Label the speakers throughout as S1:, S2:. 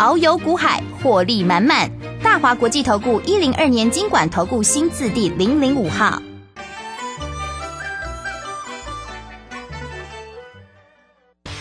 S1: 遨游股海，获利满满。大华国际投顾一零二年经管投顾新字第零零五号。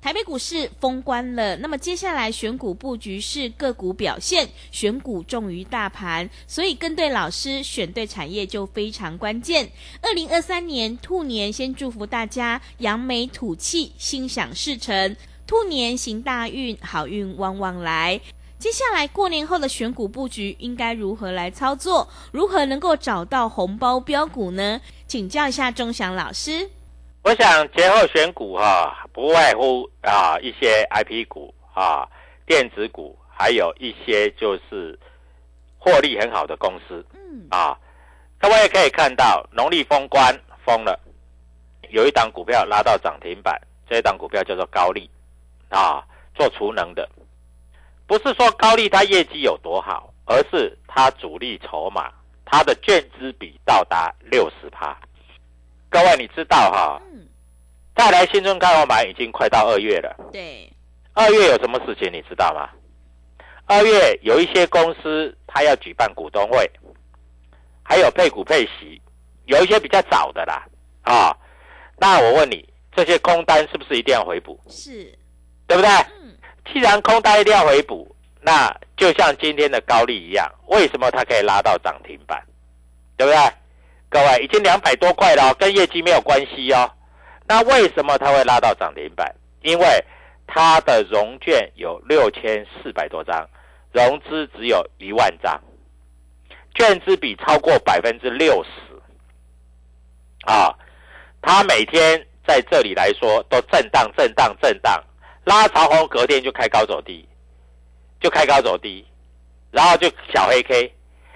S2: 台北股市封关了，那么接下来选股布局是个股表现，选股重于大盘，所以跟对老师，选对产业就非常关键。二零二三年兔年，先祝福大家扬眉吐气，心想事成，兔年行大运，好运旺旺来。接下来过年后的选股布局应该如何来操作？如何能够找到红包标股呢？请教一下钟祥老师。
S3: 我想节后选股哈、不外乎啊一些 I P 股啊、电子股，还有一些就是获利很好的公司。
S2: 嗯
S3: 啊，各位可以看到，农历封关封了，有一档股票拉到涨停板，这一档股票叫做高利啊，做储能的。不是说高利它业绩有多好，而是它主力筹码，它的券资比到达六十趴。各位你知道哈、
S2: 嗯，
S3: 再来新春开红盘已经快到二月了，
S2: 对，
S3: 二月有什么事情你知道吗？二月有一些公司它要举办股东会，还有配股配息，有一些比较早的啦啊。那我问你，这些空单是不是一定要回补？
S2: 是，
S3: 对不对？
S2: 嗯，
S3: 既然空单一定要回补，那就像今天的高利一样，为什么它可以拉到涨停板？对不对？各位，已经两百多块了，跟业绩没有关系哦。那为什么它会拉到涨停板？因为它的融券有六千四百多张，融资只有一万张，券资比超过百分之六十。啊，它每天在这里来说都震荡、震荡、震荡，拉长红隔天就开高走低，就开高走低，然后就小黑 K，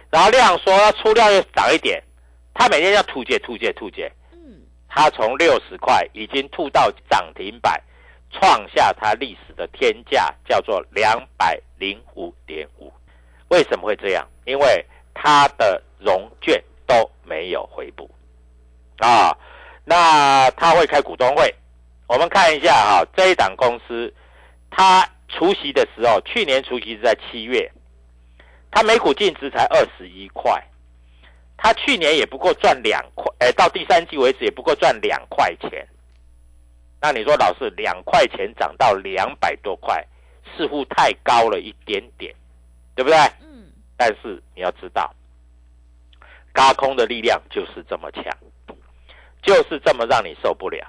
S3: 然后量说要出量又涨一点，他每天要吐解吐解吐解，
S2: 嗯，
S3: 他从六十块已经吐到涨停板，创下他历史的天价，叫做两百零五点五。为什么会这样？因为他的融券都没有回补啊。那他会开股东会，我们看一下哈、这一档公司，他除息的时候，去年除息是在七月，他每股净值才二十一块，它去年也不过赚两块，哎，到第三季为止也不过赚两块钱。那你说老师，两块钱涨到两百多块，似乎太高了一点点，对不对？
S2: 嗯，
S3: 但是你要知道，嘎空的力量就是这么强，就是这么让你受不了，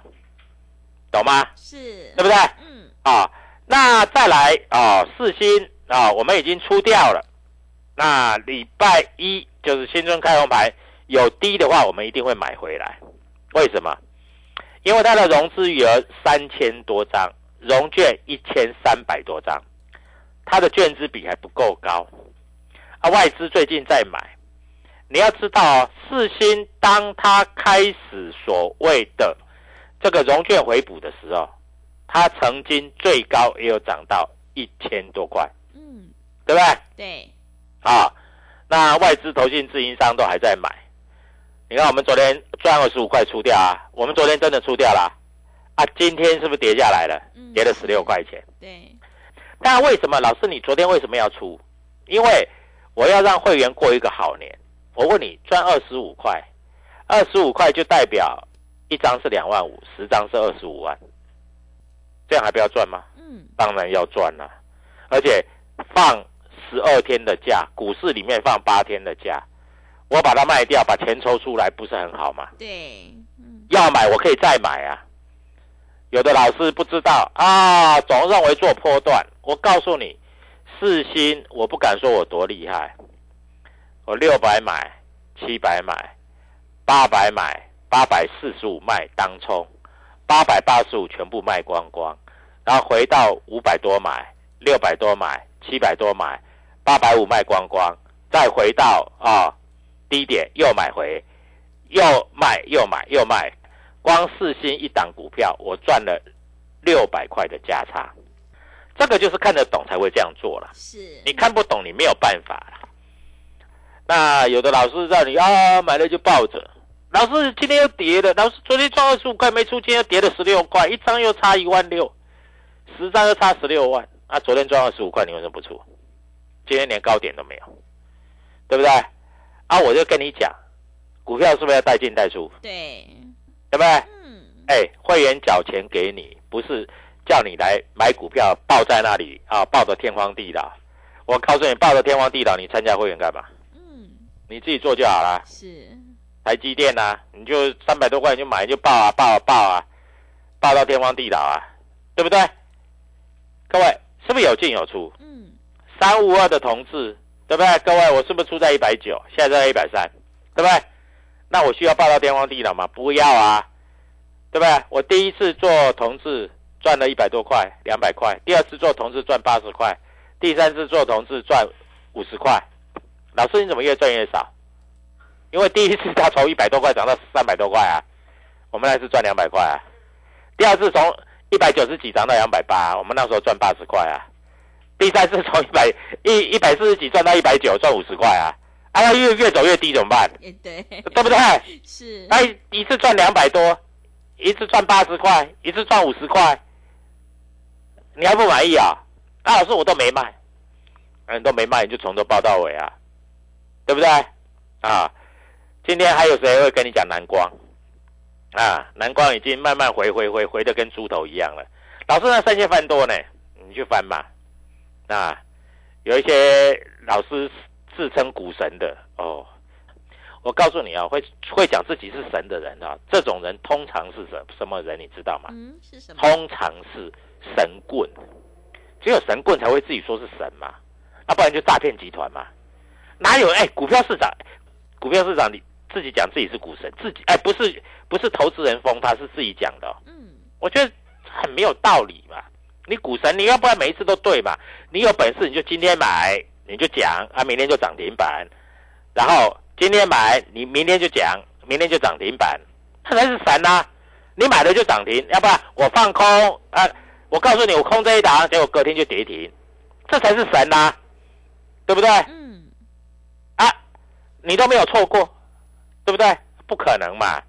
S3: 懂吗？
S2: 是，
S3: 对不对？
S2: 嗯，
S3: 啊，那再来啊，四星啊，我们已经出掉了。那礼拜一就是新春开红牌，有低的话，我们一定会买回来。为什么？因为它的融资余额三千多张，融券一千三百多张，它的券资比还不够高。啊，外资最近在买。你要知道哦，四星当它开始所谓的这个融券回补的时候，它曾经最高也有涨到一千多块，
S2: 嗯，
S3: 对不对？
S2: 对，
S3: 啊，那外资、投信、自营商都还在买。你看，我们昨天赚二十五块出掉啊，我们昨天真的出掉了啊，今天是不是跌下来了？
S2: 嗯
S3: 跌了十六块钱。
S2: 对，
S3: 那为什么老师你昨天为什么要出？因为我要让会员过一个好年。我问你，赚二十五块，二十五块就代表一张是两万五，十张是二十五万，这样还不要赚吗？
S2: 嗯，
S3: 当然要赚了、而且放十二天的假，股市里面放八天的假，我把它卖掉，把钱抽出来，不是很好吗？
S2: 对，嗯，
S3: 要买我可以再买啊。有的老师不知道啊，总认为做波段。我告诉你，四星我不敢说我多厉害，我六百买，七百买，八百买，八百四十五卖当冲，八百八十五全部卖光光，然后回到五百多买，六百多买，七百多买，八百五卖光光，再回到啊低点又买回，又卖又买又卖，光四星一档股票，我赚了六百块的价差。这个就是看得懂才会这样做了，
S2: 是，
S3: 你看不懂你没有办法了。那有的老师让你啊买了就抱着，老师今天又跌了，老师昨天赚二十五块没出，今天又跌了十六块，一张又差一万六，十张又差十六万。啊，昨天赚二十五块，你为什么不出？今天连高点都没有，对不对？啊，我就跟你讲，股票是不是要带进带出？
S2: 对，
S3: 对不对？
S2: 嗯，
S3: 哎，会员缴钱给你，不是叫你来买股票抱在那里啊，抱着天荒地老。我告诉你，抱着天荒地老，你参加会员干嘛？
S2: 嗯，
S3: 你自己做就好了。
S2: 是，
S3: 台积电啊，你就三百多块你就买就抱啊抱啊抱啊，抱到天荒地老啊，对不对？各位是不是有进有出？
S2: 嗯，
S3: 三五二的同志，对不对？各位，我是不是出在一百九，现在在一百三，对不对？那我需要抱到天荒地老吗？不要啊，对不对？我第一次做同志赚了一百多块，两百块；第二次做同志赚八十块，第三次做同志赚五十块。老师，你怎么越赚越少？因为第一次它从一百多块涨到三百多块啊，我们那次赚两百块啊。第二次从一百九十几涨到两百八，我们那时候赚八十块啊。第三次从一百一一百四十几赚到一百九，赚五十块啊！啊，那越越走越低怎么办？
S2: 也对，
S3: 对不对？
S2: 是，
S3: 那一一次赚两百多，一次赚八十块，一次赚五十块，你还不满意啊？啊，老师我都没卖，啊，你都没卖，你就从头报到尾啊，对不对？啊，今天还有谁会跟你讲蓝光？啊，蓝光已经慢慢回回回回的跟猪头一样了。老师那三千翻多呢，你去翻嘛。啊，有一些老师自称股神的哦，我告诉你啊，会会讲自己是神的人啊，这种人通常是什什么人？你知道吗？
S2: 嗯，是什么？
S3: 通常是神棍，只有神棍才会自己说是神嘛，要、不然就诈骗集团嘛。哪有哎，股票市场，股票市场你自己讲自己是股神，自己哎不是不是投资人封他是自己讲的、哦，
S2: 嗯，
S3: 我觉得很没有道理嘛，你股神，你要不然每一次都对嘛？你有本事你就今天买，你就讲啊，明天就涨停板，然后今天买，你明天就讲，明天就涨停板，那才是神呐、你买了就涨停，要不然我放空啊，我告诉你我空这一档，结果隔天就跌停，这才是神呐、对不对？
S2: 嗯，
S3: 啊，你都没有错过，对不对？不可能嘛！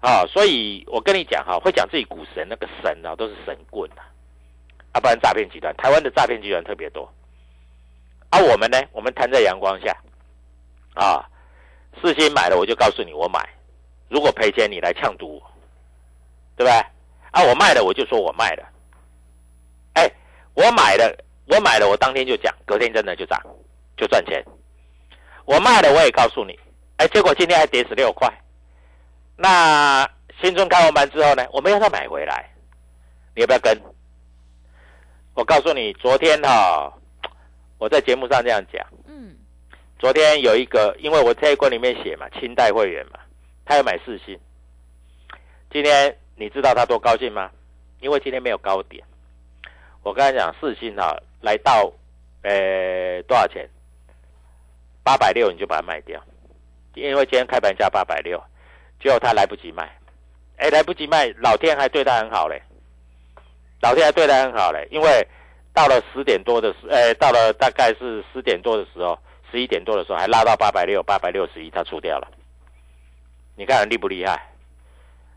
S3: 啊、所以我跟你讲哈，会讲自己股神那个神啊，都是神棍啊，啊，不然诈骗集团，台湾的诈骗集团特别多。啊，我们呢，我们摊在阳光下，啊，事先买了我就告诉你我买，如果赔钱你来呛赌我，对不对？啊，我卖了我就说我卖了，哎，我买了，我买了，我当天就讲，隔天真的就涨，就赚钱。我卖了，我也告诉你，哎，结果今天还跌十六块。那新春开完盘之后呢，我们要再买回来，你要不要跟？我告诉你，昨天哈、我在节目上这样讲，
S2: 嗯，
S3: 昨天有一个，因为我这一关里面写嘛，清代会员嘛，他要买四星。今天你知道他多高兴吗？因为今天没有高点。我跟他讲，四星哈、来到呃多少钱？八百六你就把它卖掉，因为今天开盘价八百六，结果他来不及卖，哎，来不及卖，老天还对他很好嘞，老天还对他很好嘞，因为到了十点多的时，呃，到了大概是十点多的时候，十一点多的时候还拉到八百六，八百六十一，他出掉了，你看厉不厉害？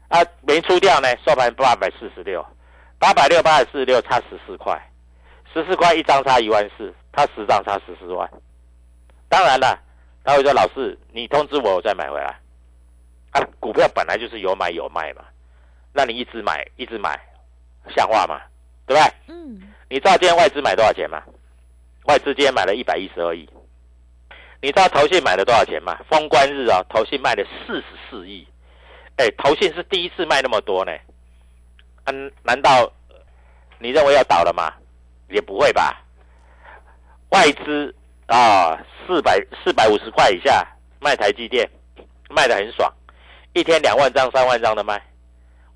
S3: 啊，没出掉呢，收盘八百四十六，八百六八百四十六差十四块，十四块一张差一万四，他十张差十四万。当然了，他会说老师，你通知我，我再买回来。啊，股票本来就是有买有卖嘛，那你一直买一直买，像话吗？对不对？
S2: 嗯，
S3: 你知道今天外资买多少钱吗？外资今天买了一百一十二亿。你知道投信买了多少钱吗？封关日啊，投信卖了四十四亿。哎，投信是第一次卖那么多呢。嗯、难道你认为要倒了吗？也不会吧。外资啊，四百四百五十块以下卖台积电，卖的很爽，一天两万张、三万张的卖；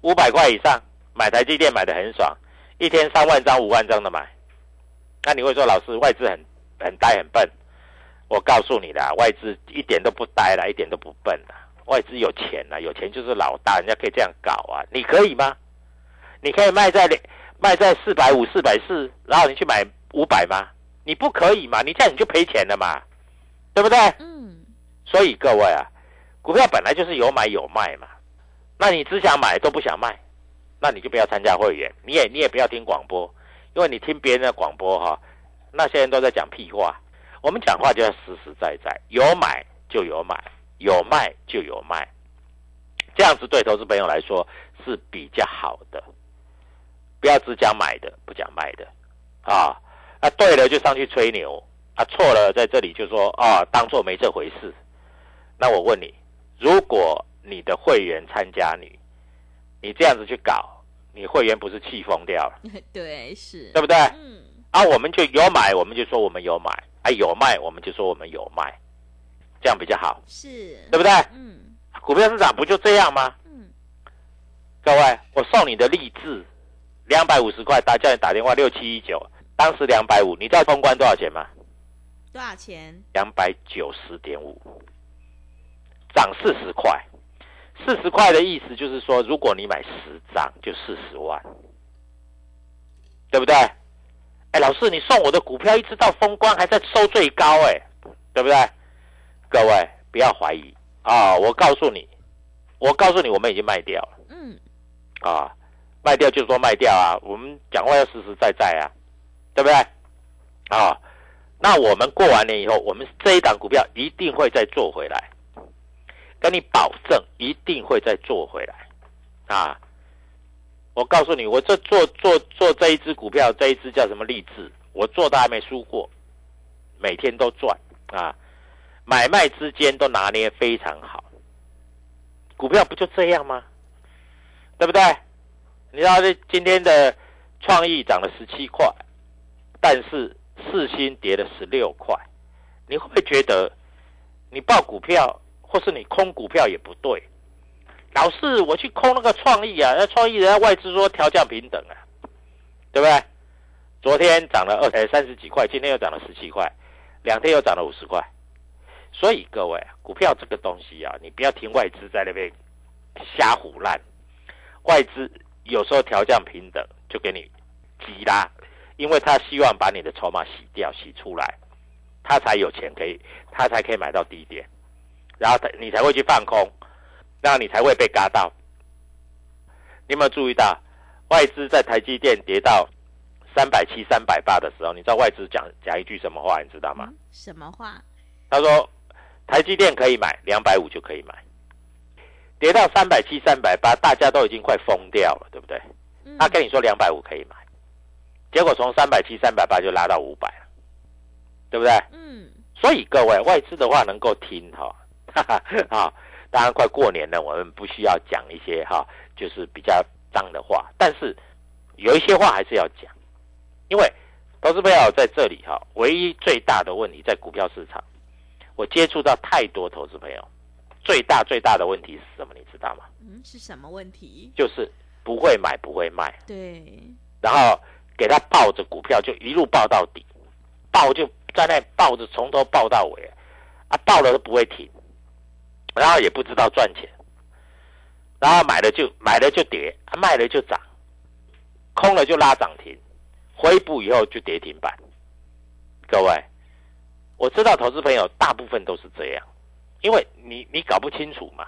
S3: 五百块以上买台积电买的很爽，一天三万张、五万张的买。那你会说，老师外资很很呆很笨？我告诉你啦，外资一点都不呆啦，一点都不笨啦。外资有钱啦，有钱就是老大，人家可以这样搞啊，你可以吗？你可以卖在卖在四百五、四百四，然后你去买五百吗？你不可以嘛？你这样你就赔钱了嘛，对不对？
S2: 嗯，
S3: 所以各位啊，股票本来就是有买有卖嘛。那你只想买都不想卖，那你就不要参加会员，你也你也不要听广播，因为你听别人的广播哈，那些人都在讲屁话。我们讲话就要实实在在，有买就有买，有卖就有卖，这样子对投资朋友来说是比较好的。不要只讲买的，不讲卖的，啊，啊对了就上去吹牛，啊错了在这里就说啊当做没这回事。那我问你，如果你的会员参加你，你这样子去搞，你会员不是气疯掉了，
S2: 对，是，
S3: 对不对？
S2: 嗯，
S3: 啊，我们就有买，我们就说我们有买；啊，有卖，我们就说我们有卖，这样比较好，
S2: 是，
S3: 对不对？
S2: 嗯
S3: 股票市场不就这样吗？
S2: 嗯，
S3: 各位，我送你的励志两百五十块，打叫你打电话六七一九，当时两百五，你知道通关多少钱吗？
S2: 多少钱？
S3: 两百九十点五，涨四十块。四十块的意思就是说，如果你买十张，就四十万，对不对？哎，老师，你送我的股票一直到封关还在收最高，哎，对不对？各位不要怀疑啊！我告诉你，我告诉你，我们已经卖掉了
S2: 嗯，
S3: 啊，卖掉就说卖掉啊，我们讲话要实实在在啊，对不对？啊，那我们过完年以后，我们这一档股票一定会再做回来，跟你保证一定会再做回来啊！我告诉你，我这做做做这一只股票，这一只叫什么励志，我做的还没输过，每天都赚啊，买卖之间都拿捏非常好。股票不就这样吗？对不对？你知道这今天的创意涨了十七块，但是四星跌了十六块，你会不会觉得你报股票或是你空股票也不对？老是我去空那个创意啊，那创意人家外资说调降平等啊，对不对？昨天涨了二呃三十几块，今天又涨了十七块，两天又涨了五十块。所以各位，股票这个东西啊，你不要听外资在那边瞎胡乱。外资有时候调降平等就给你急拉，因为他希望把你的筹码洗掉、洗出来，他才有钱可以，他才可以买到低点，然后他你才会去放空，那你才会被嘎到。你有没有注意到，外资在台积电跌到三百七、三百八的时候，你知道外资讲讲一句什么话？你知道吗？
S2: 什么话？
S3: 他说台积电可以买，两百五就可以买。跌到三百七、三百八，大家都已经快疯掉了，对不对？他跟你说两百五可以买，结果从三百七、三百八就拉到五百了，对不对？
S2: 嗯。
S3: 所以各位外资的话能够听哈 啊，当然快过年了，我们不需要讲一些哈，就是比较脏的话，但是有一些话还是要讲，因为投资朋友在这里哈，唯一最大的问题在股票市场，我接触到太多投资朋友。最大最大的问题是什么？你知道吗？
S2: 嗯，是什么问题？
S3: 就是不会买，不会卖。
S2: 对。
S3: 然后给他抱着股票，就一路抱到底，抱就在那抱着，从头抱到尾，啊，抱了都不会停，然后也不知道赚钱，然后买了就买了就跌，卖了就涨，空了就拉涨停，回补以后就跌停板。各位，我知道投资朋友大部分都是这样。因为你你搞不清楚嘛，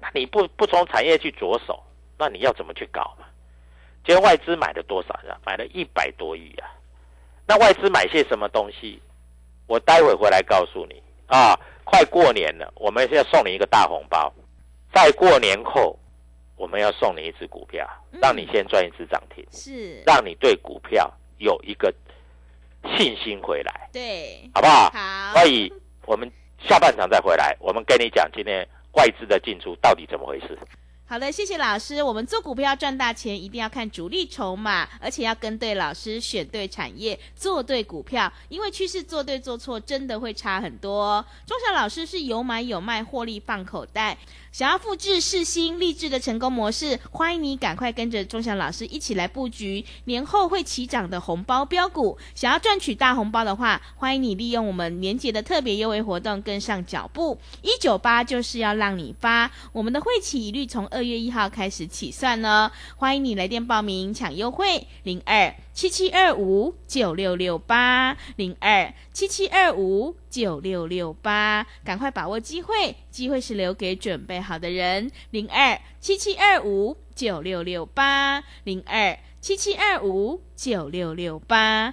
S3: 那你不不从产业去着手，那你要怎么去搞嘛？今天外资买了多少呀？买了一百多亿啊！那外资买些什么东西？我待会回来告诉你啊！快过年了，我们要送你一个大红包。在过年后，我们要送你一只股票，让你先赚一只涨停，
S2: 是
S3: 让你对股票有一个信心回来，
S2: 对，
S3: 好不好？
S2: 好，
S3: 所以我们。下半场再回来，我们跟你讲今天外资的进出到底怎么回事。
S2: 好的，谢谢老师。我们做股票赚大钱，一定要看主力筹码，而且要跟对老师，选对产业，做对股票。因为趋势做对做错，真的会差很多。中小老师是有买有卖，获利放口袋。想要复制世新励志的成功模式，欢迎你赶快跟着钟祥老师一起来布局年后会起涨的红包标股。想要赚取大红包的话，欢迎你利用我们年节的特别优惠活动跟上脚步。一九八就是要让你发，我们的会期一律从二月一号开始起算呢。欢迎你来电报名抢优惠，零二七七二五九六六八零二七七二五。九六六八，赶快把握机会，机会是留给准备好的人。零二七七二五九六六八，零二七七二五九六六八。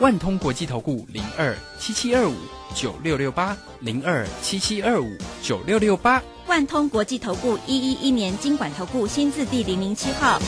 S4: 万通国际投顾零二七七二五九六六八零二七七二五九六六八，
S5: 万通国际投顾一一一年经管投顾新字第零零七号。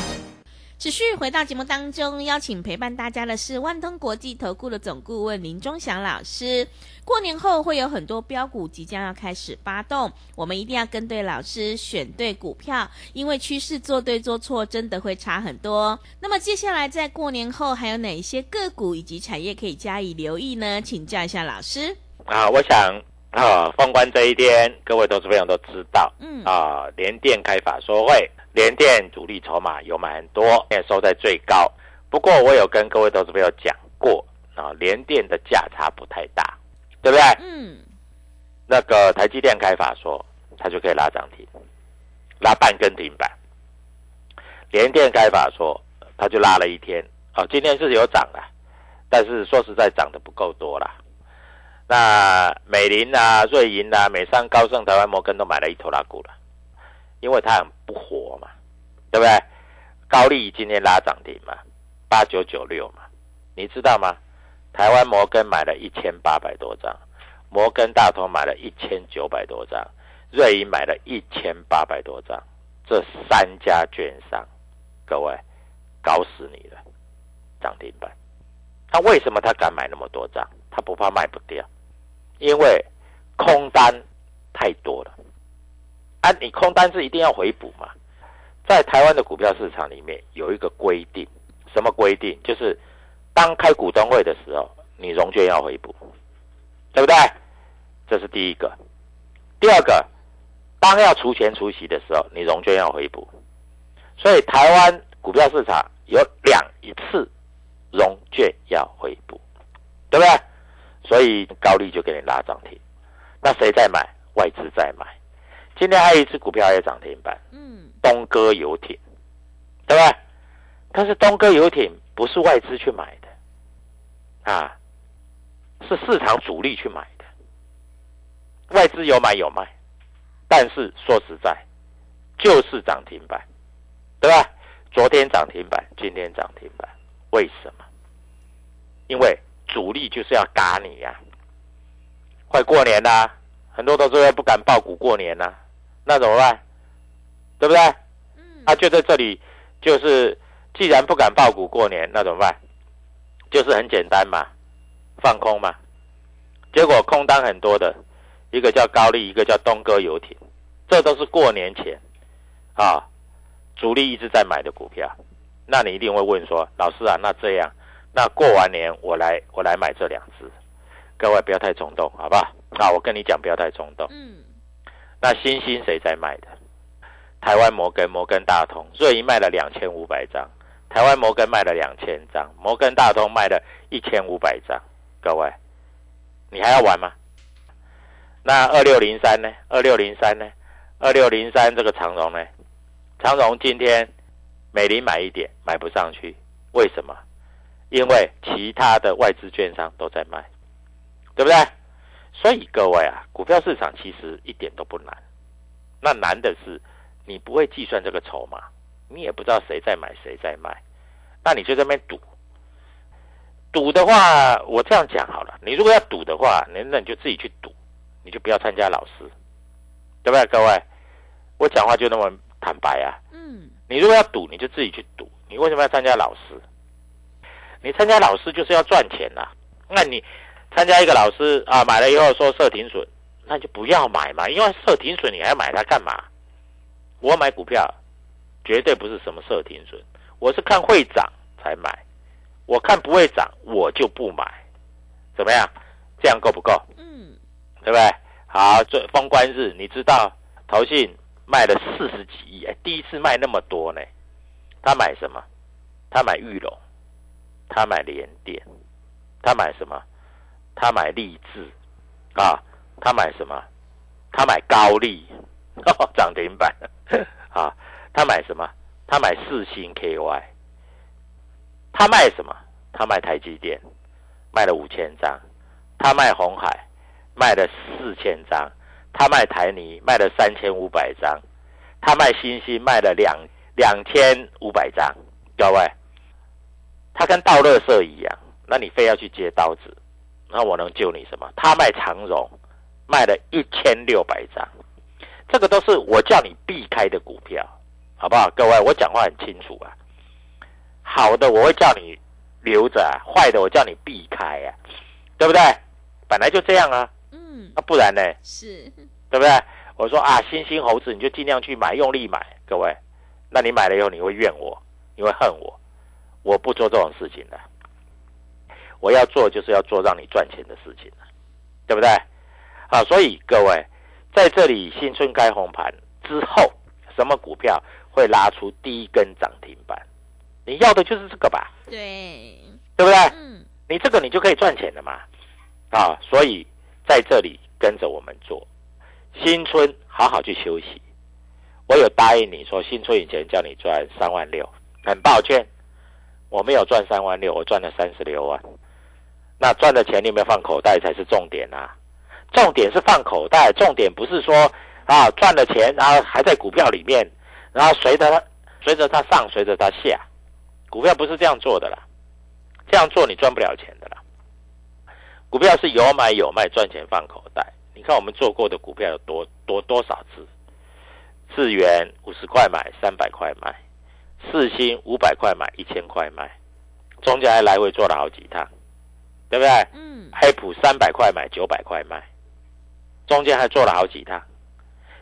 S2: 持续回到节目当中，邀请陪伴大家的是万通国际投顾的总顾问林忠祥老师。过年后会有很多标股即将要开始发动，我们一定要跟对老师，选对股票，因为趋势做对做错真的会差很多。那么接下来在过年后还有哪一些个股以及产业可以加以留意呢？请教一下老师。
S3: 啊，我想啊，封关这一天，各位投资朋友都知道，嗯啊，联电开法说会。联电主力筹码有买很多，现在收在最高，不过我有跟各位投资朋友讲过啊，联电的价差不太大，对不对？
S2: 嗯，
S3: 那个台积电开法说，它就可以拉涨停，拉半根停板。联电开法说，它就拉了一天，哦，今天是有涨的，但是说实在涨得不够多啦。那美林啊、瑞银啊、美商、高盛、台湾摩根都买了一头拉股了，因为它很不活嘛，对不对？高利今天拉涨停嘛，八九九六嘛，你知道吗？台湾摩根买了一千八百多张，摩根大通买了一千九百多张，瑞银买了一千八百多张，这三家券商，各位搞死你了，涨停板。他为什么他敢买那么多张？他不怕卖不掉，因为空单太多了。啊，你空单是一定要回补嘛？在台湾的股票市场里面有一个规定，什么规定？就是当开股东会的时候，你融券要回补，对不对？这是第一个。第二个，当要除权除息的时候，你融券要回补。所以台湾股票市场有两一次融券要回补，对不对？所以高利就给你拉涨停。那谁在买？外资在买。今天还有一只股票也涨停板，
S2: 嗯，
S3: 东哥游艇，对吧？但是东哥游艇不是外资去买的，啊，是市场主力去买的。外资有买有卖，但是说实在，就是涨停板，对吧？昨天涨停板，今天涨停板，为什么？因为主力就是要嘎你呀、快过年啦、很多投资人不敢报股过年啦、那怎么办？对不对？嗯啊，就在这里，就是既然不敢爆股过年，那怎么办？就是很简单嘛，放空嘛。结果空单很多的，一个叫高丽，一个叫东哥游艇，这都是过年前啊，主力一直在买的股票。那你一定会问说，老师啊，那这样，那过完年我来我来买这两只，各位不要太冲动，好不好？啊，我跟你讲，不要太冲动。
S2: 嗯，
S3: 那星星谁在卖的？台湾摩根、摩根大通、瑞银卖了两千五百张，台湾摩根卖了两千张，摩根大通卖了一千五百张。各位，你还要玩吗？那二六零三呢？二六零三呢？二六零三这个长荣呢？长荣今天美林买一点，买不上去，为什么？因为其他的外资券商都在卖，对不对？所以各位啊，股票市场其实一点都不难，那难的是你不会计算这个筹码，你也不知道谁在买谁在卖，那你就在那边赌。赌的话，我这样讲好了，你如果要赌的话，那那你就自己去赌，你就不要参加老师，对不对？各位，我讲话就那么坦白啊。
S2: 嗯，
S3: 你如果要赌，你就自己去赌。你为什么要参加老师？你参加老师就是要赚钱呐、那你参加一个老师啊，买了以后说设停损，那就不要买嘛，因为设停损你还要买它干嘛？我买股票绝对不是什么设停损，我是看会涨才买，我看不会涨我就不买，怎么样？这样够不够？
S2: 嗯，
S3: 对不对？好，这封关日，你知道投信卖了四十几亿，哎，第一次卖那么多呢。他买什么？他买玉龙，他买联电，他买什么？他买立志，啊，他买什么？他买高利，涨停板，啊，他买什么？他买四星 KY，他卖什么？他卖台积电，卖了五千张，他卖红海，卖了四千张，他卖台泥，卖了三千五百张，他卖新星，卖了两两千五百张，各位，他跟倒垃圾一样，那你非要去接刀子，那我能救你什么？他卖长荣，卖了一千六百张，这个都是我叫你避开的股票，好不好？各位，我讲话很清楚啊，好的我会叫你留着、啊，坏的我叫你避开啊，对不对？本来就这样啊，
S2: 嗯，
S3: 那不然呢？
S2: 是，
S3: 对不对？我说啊，新兴猴子你就尽量去买，用力买，各位。那你买了以后你会怨我，你会恨我，我不做这种事情的。我要做就是要做让你赚钱的事情对不对？啊，所以各位在这里新春开红盘之后，什么股票会拉出第一根涨停板？你要的就是这个吧？
S2: 对，
S3: 对不对？
S2: 嗯，
S3: 你这个你就可以赚钱了嘛，啊，所以在这里跟着我们做，新春好好去休息。我有答应你说，新春以前叫你赚三万六，很抱歉，我没有赚三万六，我赚了三十六万。那赚的钱你有没有放口袋才是重点啊？重点是放口袋，重点不是说啊赚了钱然后还在股票里面，然后随着它随着它上，随着它下，股票不是这样做的啦，这样做你赚不了钱的啦。股票是有买有卖，赚钱放口袋。你看我们做过的股票有多多多少次？智元五十块买，三百块卖；四星五百块买，一千块卖，中间还来回做了好几趟，对不对？
S2: 嗯，
S3: 黑普三百块买，九百块卖，中间还做了好几趟。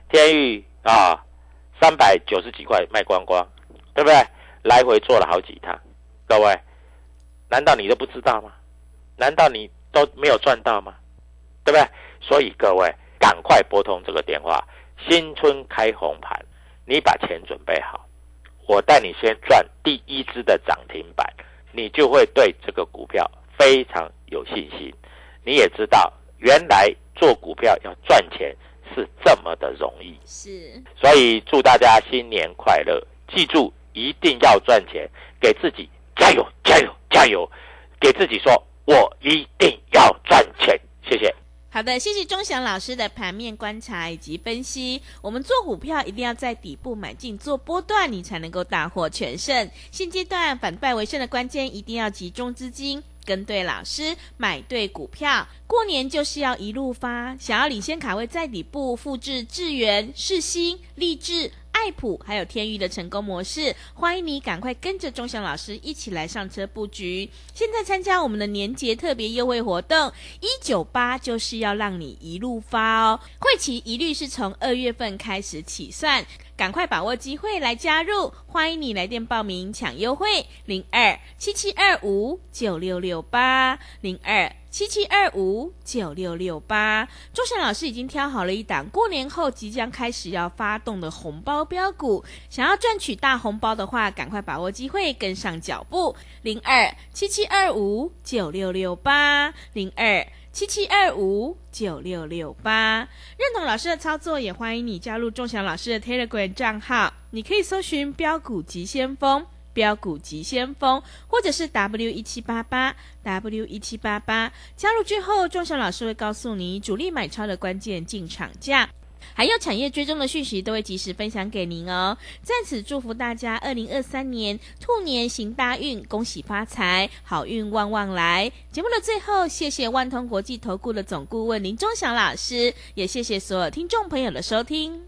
S3: 天域啊，三百九十几块卖光光，对不对？来回做了好几趟，各位，难道你都不知道吗？难道你都没有赚到吗？对不对？所以各位赶快拨通这个电话，新春开红盘，你把钱准备好，我带你先赚第一只的涨停板，你就会对这个股票非常有信心。你也知道，原来做股票要赚钱是这么的容易。
S2: 是，
S3: 所以祝大家新年快乐！记住，一定要赚钱，给自己加油，加油，加油！给自己说，我一定要赚钱。谢谢。
S2: 好的，谢谢钟祥老师的盘面观察以及分析。我们做股票一定要在底部买进做波段，你才能够大获全胜。现阶段反败为胜的关键，一定要集中资金。跟对老师，买对股票，过年就是要一路发。想要领先卡位在底部，复制智源、世新、立志、爱普还有天域的成功模式，欢迎你赶快跟着钟祥老师一起来上车布局。现在参加我们的年节特别优惠活动，一九八就是要让你一路发哦。会期一律是从二月份开始起算。赶快把握机会来加入，欢迎你来电报名抢优惠，零二七七二五九六六八零二七七二五九六六八。钟祥老师已经挑好了一档过年后即将开始要发动的红包标股，想要赚取大红包的话，赶快把握机会，跟上脚步，零二七七二五九六六八零二。七七二五九六六八，认同老师的操作，也欢迎你加入钟祥老师的 Telegram 账号。你可以搜寻“标股急先锋”、“标股急先锋”，或者是 W 一七八八 W 一七八八。加入之后，钟祥老师会告诉你主力买超的关键进场价。还有产业追踪的讯息都会及时分享给您哦。在此祝福大家二零二三年兔年行大运，恭喜发财，好运旺旺来。节目的最后，谢谢万通国际投顾的总顾问林忠祥老师，也谢谢所有听众朋友的收听。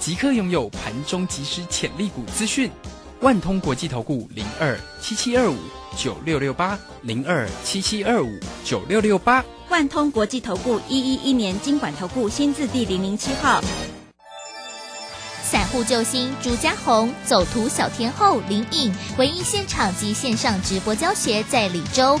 S4: 即刻拥有盘中即时潜力股资讯。万通国际投顾零二七七二五九六六八零二七七二五九六六八。
S5: 万通国际投顾一一一年经管投顾新字第零零七号。
S1: 散户救星朱家红，走图小天后林颖，唯一现场及线上直播教学在李州。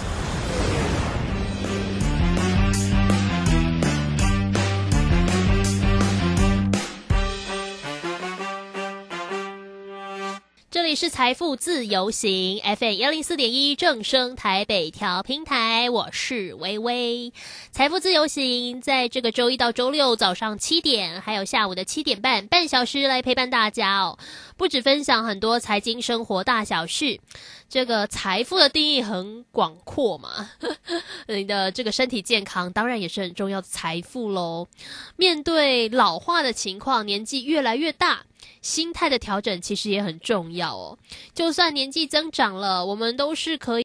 S6: 是财富自由行 FM 幺零四点一正声台北调平台，我是微微。财富自由行在这个周一到周六早上七点，还有下午的七点半，半小时来陪伴大家哦。不止分享很多财经生活大小事，这个财富的定义很广阔嘛，你的这个身体健康当然也是很重要的财富喽。面对老化的情况，年纪越来越大。心态的调整其实也很重要哦。就算年纪增长了，我们都是可以。